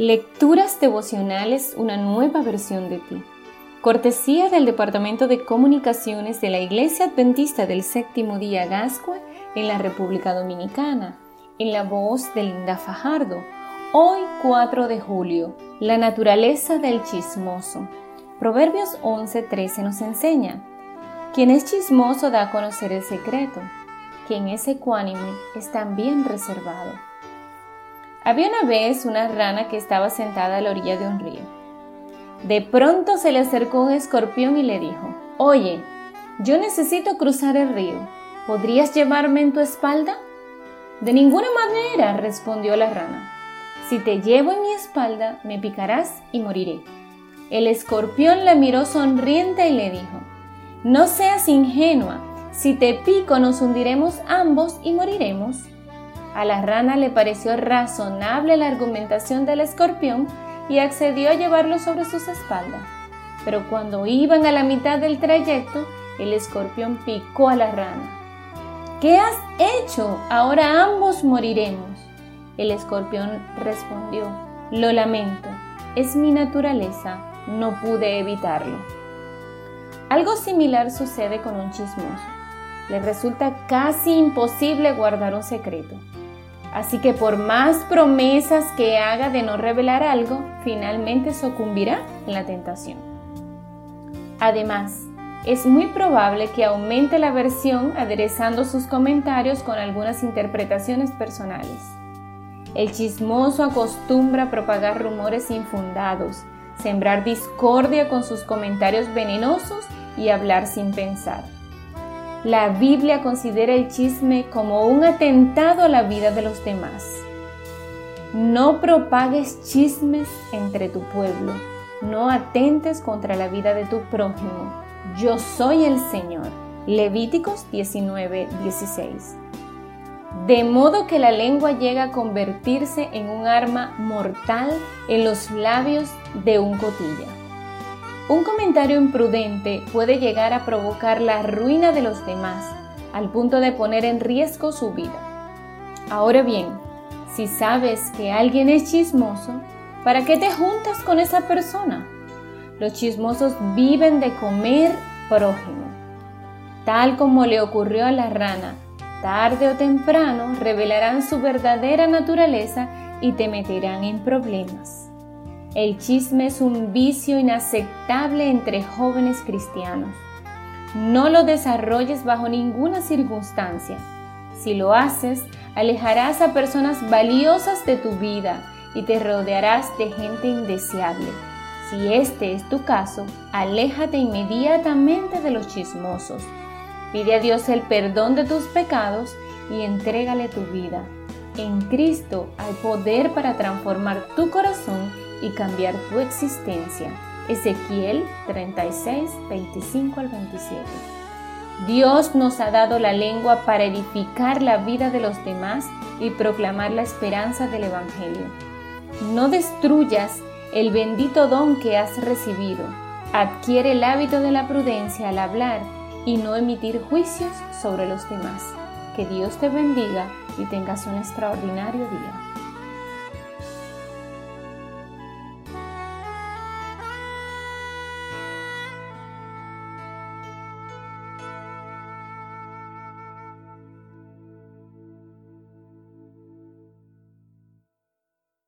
Lecturas devocionales, una nueva versión de ti. Cortesía del Departamento de Comunicaciones de la Iglesia Adventista del Séptimo Día Gascua en la República Dominicana, en la voz de Linda Fajardo. Hoy 4 de julio, la naturaleza del chismoso. Proverbios 11:13 nos enseña, quien es chismoso da a conocer el secreto, quien es ecuánime es también reservado. Había una vez una rana que estaba sentada a la orilla de un río. De pronto se le acercó un escorpión y le dijo, Oye, yo necesito cruzar el río. ¿Podrías llevarme en tu espalda? De ninguna manera, respondió la rana. Si te llevo en mi espalda, me picarás y moriré. El escorpión la miró sonriente y le dijo, No seas ingenua, si te pico nos hundiremos ambos y moriremos. A la rana le pareció razonable la argumentación del escorpión y accedió a llevarlo sobre sus espaldas. Pero cuando iban a la mitad del trayecto, el escorpión picó a la rana. ¿Qué has hecho? Ahora ambos moriremos. El escorpión respondió, lo lamento, es mi naturaleza, no pude evitarlo. Algo similar sucede con un chismoso. Le resulta casi imposible guardar un secreto. Así que por más promesas que haga de no revelar algo, finalmente sucumbirá en la tentación. Además, es muy probable que aumente la versión aderezando sus comentarios con algunas interpretaciones personales. El chismoso acostumbra propagar rumores infundados, sembrar discordia con sus comentarios venenosos y hablar sin pensar. La Biblia considera el chisme como un atentado a la vida de los demás. No propagues chismes entre tu pueblo, no atentes contra la vida de tu prójimo. Yo soy el Señor. Levíticos 19, 16. De modo que la lengua llega a convertirse en un arma mortal en los labios de un cotilla. Un comentario imprudente puede llegar a provocar la ruina de los demás, al punto de poner en riesgo su vida. Ahora bien, si sabes que alguien es chismoso, ¿para qué te juntas con esa persona? Los chismosos viven de comer prójimo. Tal como le ocurrió a la rana, tarde o temprano revelarán su verdadera naturaleza y te meterán en problemas. El chisme es un vicio inaceptable entre jóvenes cristianos. No lo desarrolles bajo ninguna circunstancia. Si lo haces, alejarás a personas valiosas de tu vida y te rodearás de gente indeseable. Si este es tu caso, aléjate inmediatamente de los chismosos. Pide a Dios el perdón de tus pecados y entrégale tu vida. En Cristo hay poder para transformar tu corazón y cambiar tu existencia. Ezequiel 36, 25 al 27. Dios nos ha dado la lengua para edificar la vida de los demás y proclamar la esperanza del Evangelio. No destruyas el bendito don que has recibido. Adquiere el hábito de la prudencia al hablar y no emitir juicios sobre los demás. Que Dios te bendiga y tengas un extraordinario día.